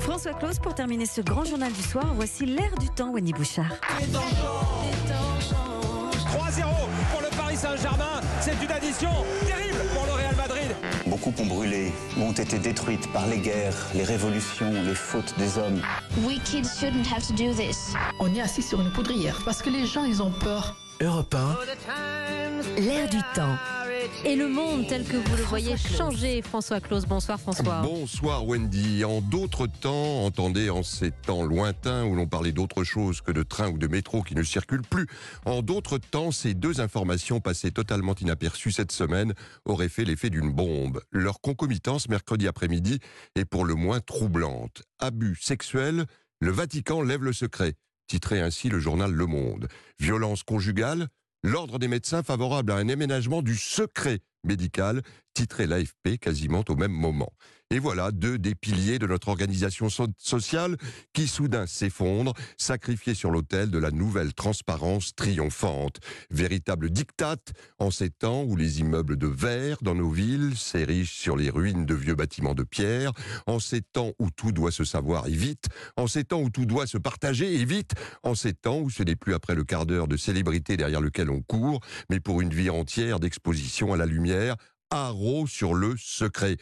François Claus, pour terminer ce grand journal du soir, voici l'air du temps, Wendy Bouchard. 3-0 pour le Paris Saint-Germain. C'est une addition terrible pour le Real Madrid. Beaucoup ont brûlé, ont été détruites par les guerres, les révolutions, les fautes des hommes. We kids shouldn't have to do this. On est assis sur une poudrière parce que les gens, ils ont peur. Europe 1, L'air du temps. Et le monde tel que vous le voyez changer, François Claus. Bonsoir François. Bonsoir Wendy. En d'autres temps, entendez en ces temps lointains où l'on parlait d'autre chose que de trains ou de métro qui ne circulent plus, en d'autres temps, ces deux informations passées totalement inaperçues cette semaine auraient fait l'effet d'une bombe. Leur concomitance mercredi après-midi est pour le moins troublante. Abus sexuels, le Vatican lève le secret, titrait ainsi le journal Le Monde. Violence conjugale, l'ordre des médecins favorable à un aménagement du secret médical, titrait l'AFP quasiment au même moment. Et voilà deux des piliers de notre organisation so- sociale qui soudain s'effondrent, sacrifiés sur l'autel de la nouvelle transparence triomphante. Véritable diktat en ces temps où les immeubles de verre dans nos villes s'érigent sur les ruines de vieux bâtiments de pierre, en ces temps où tout doit se savoir et vite, en ces temps où tout doit se partager et vite, en ces temps où ce n'est plus après le quart d'heure de célébrité derrière lequel on court, mais pour une vie entière d'exposition à la lumière, haro sur le secret.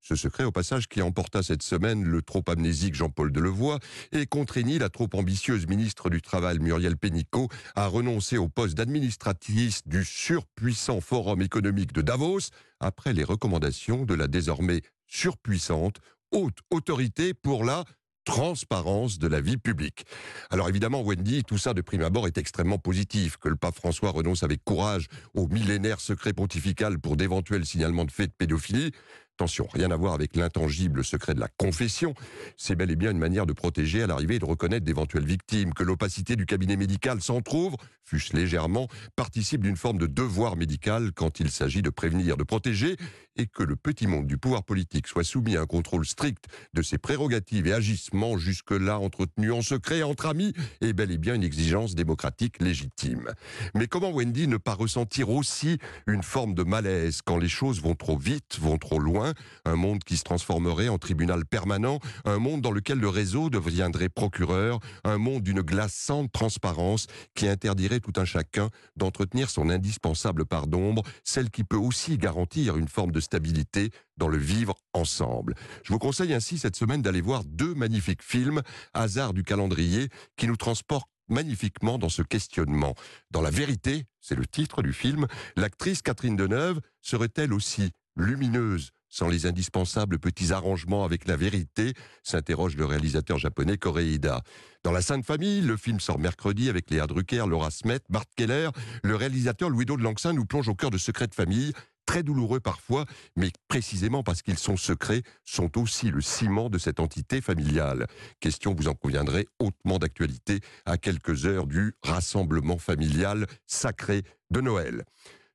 Ce secret, au passage, qui emporta cette semaine le trop amnésique Jean-Paul Delevoye et contraignit la trop ambitieuse ministre du Travail Muriel Pénicaud à renoncer au poste d'administratrice du surpuissant Forum économique de Davos après les recommandations de la désormais surpuissante haute autorité pour la transparence de la vie publique. Alors évidemment, Wendy, tout ça de prime abord est extrêmement positif. Que le pape François renonce avec courage au millénaire secret pontifical pour d'éventuels signalements de faits de pédophilie. Attention, rien à voir avec l'intangible secret de la confession. C'est bel et bien une manière de protéger à l'arrivée et de reconnaître d'éventuelles victimes. Que l'opacité du cabinet médical s'entr'ouvre, fût-ce légèrement, participe d'une forme de devoir médical quand il s'agit de prévenir, de protéger, et que le petit monde du pouvoir politique soit soumis à un contrôle strict de ses prérogatives et agissements jusque-là entretenus en secret entre amis est bel et bien une exigence démocratique légitime. Mais comment Wendy ne pas ressentir aussi une forme de malaise quand les choses vont trop vite, vont trop loin, un monde qui se transformerait en tribunal permanent, un monde dans lequel le réseau deviendrait procureur, un monde d'une glaçante transparence qui interdirait tout un chacun d'entretenir son indispensable part d'ombre, celle qui peut aussi garantir une forme de stabilité dans le vivre ensemble. Je vous conseille ainsi cette semaine d'aller voir deux magnifiques films, hasard du calendrier, qui nous transportent magnifiquement dans ce questionnement. Dans la vérité, c'est le titre du film, l'actrice Catherine Deneuve serait-elle aussi lumineuse sans les indispensables petits arrangements avec la vérité, s'interroge le réalisateur japonais Koreeda. Dans La Sainte Famille, le film sort mercredi avec Léa Drucker, Laura Smet, Bart Keller. Le réalisateur Louis de Langsin nous plonge au cœur de secrets de famille, très douloureux parfois, mais précisément parce qu'ils sont secrets, sont aussi le ciment de cette entité familiale. Question, vous en conviendrez, hautement d'actualité à quelques heures du rassemblement familial sacré de Noël.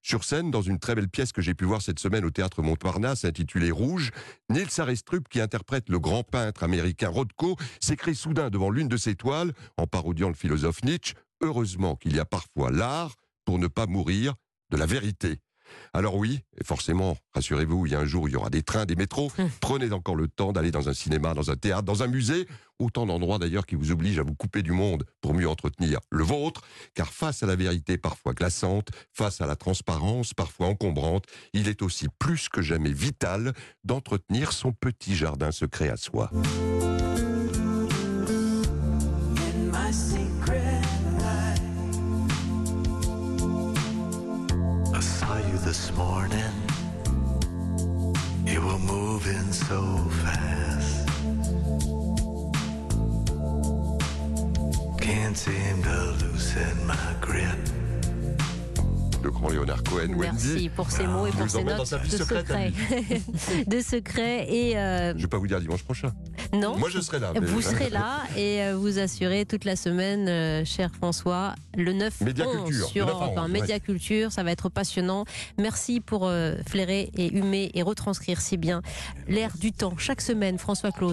Sur scène, dans une très belle pièce que j'ai pu voir cette semaine au théâtre Montparnasse intitulée Rouge, Nils Arestrup, qui interprète le grand peintre américain Rothko, s'écrit soudain devant l'une de ses toiles, en parodiant le philosophe Nietzsche, Heureusement qu'il y a parfois l'art pour ne pas mourir de la vérité. Alors oui, et forcément, rassurez-vous, il y a un jour il y aura des trains, des métros. Prenez encore le temps d'aller dans un cinéma, dans un théâtre, dans un musée, autant d'endroits d'ailleurs qui vous obligent à vous couper du monde pour mieux entretenir le vôtre, car face à la vérité parfois glaçante, face à la transparence parfois encombrante, il est aussi plus que jamais vital d'entretenir son petit jardin secret à soi. You this morning. You were moving so fast. Can't seem to loosen my grip. Le grand Léonard Cohen, Wendy. Merci pour ces mots et pour nous ces notes dans sa vie de secrète, secret. de secret et euh, Je vais pas vous dire dimanche prochain. Non. Moi, je serai là. Vous serez là et euh, vous assurez toute la semaine, euh, cher François, le 9 Médiaculture, 11 sur le 9 à Europe 1. 11, ouais. Médiaculture, ça va être passionnant. Merci pour euh, flairer et humer et retranscrire si bien l'air du temps. Chaque semaine, François Claus.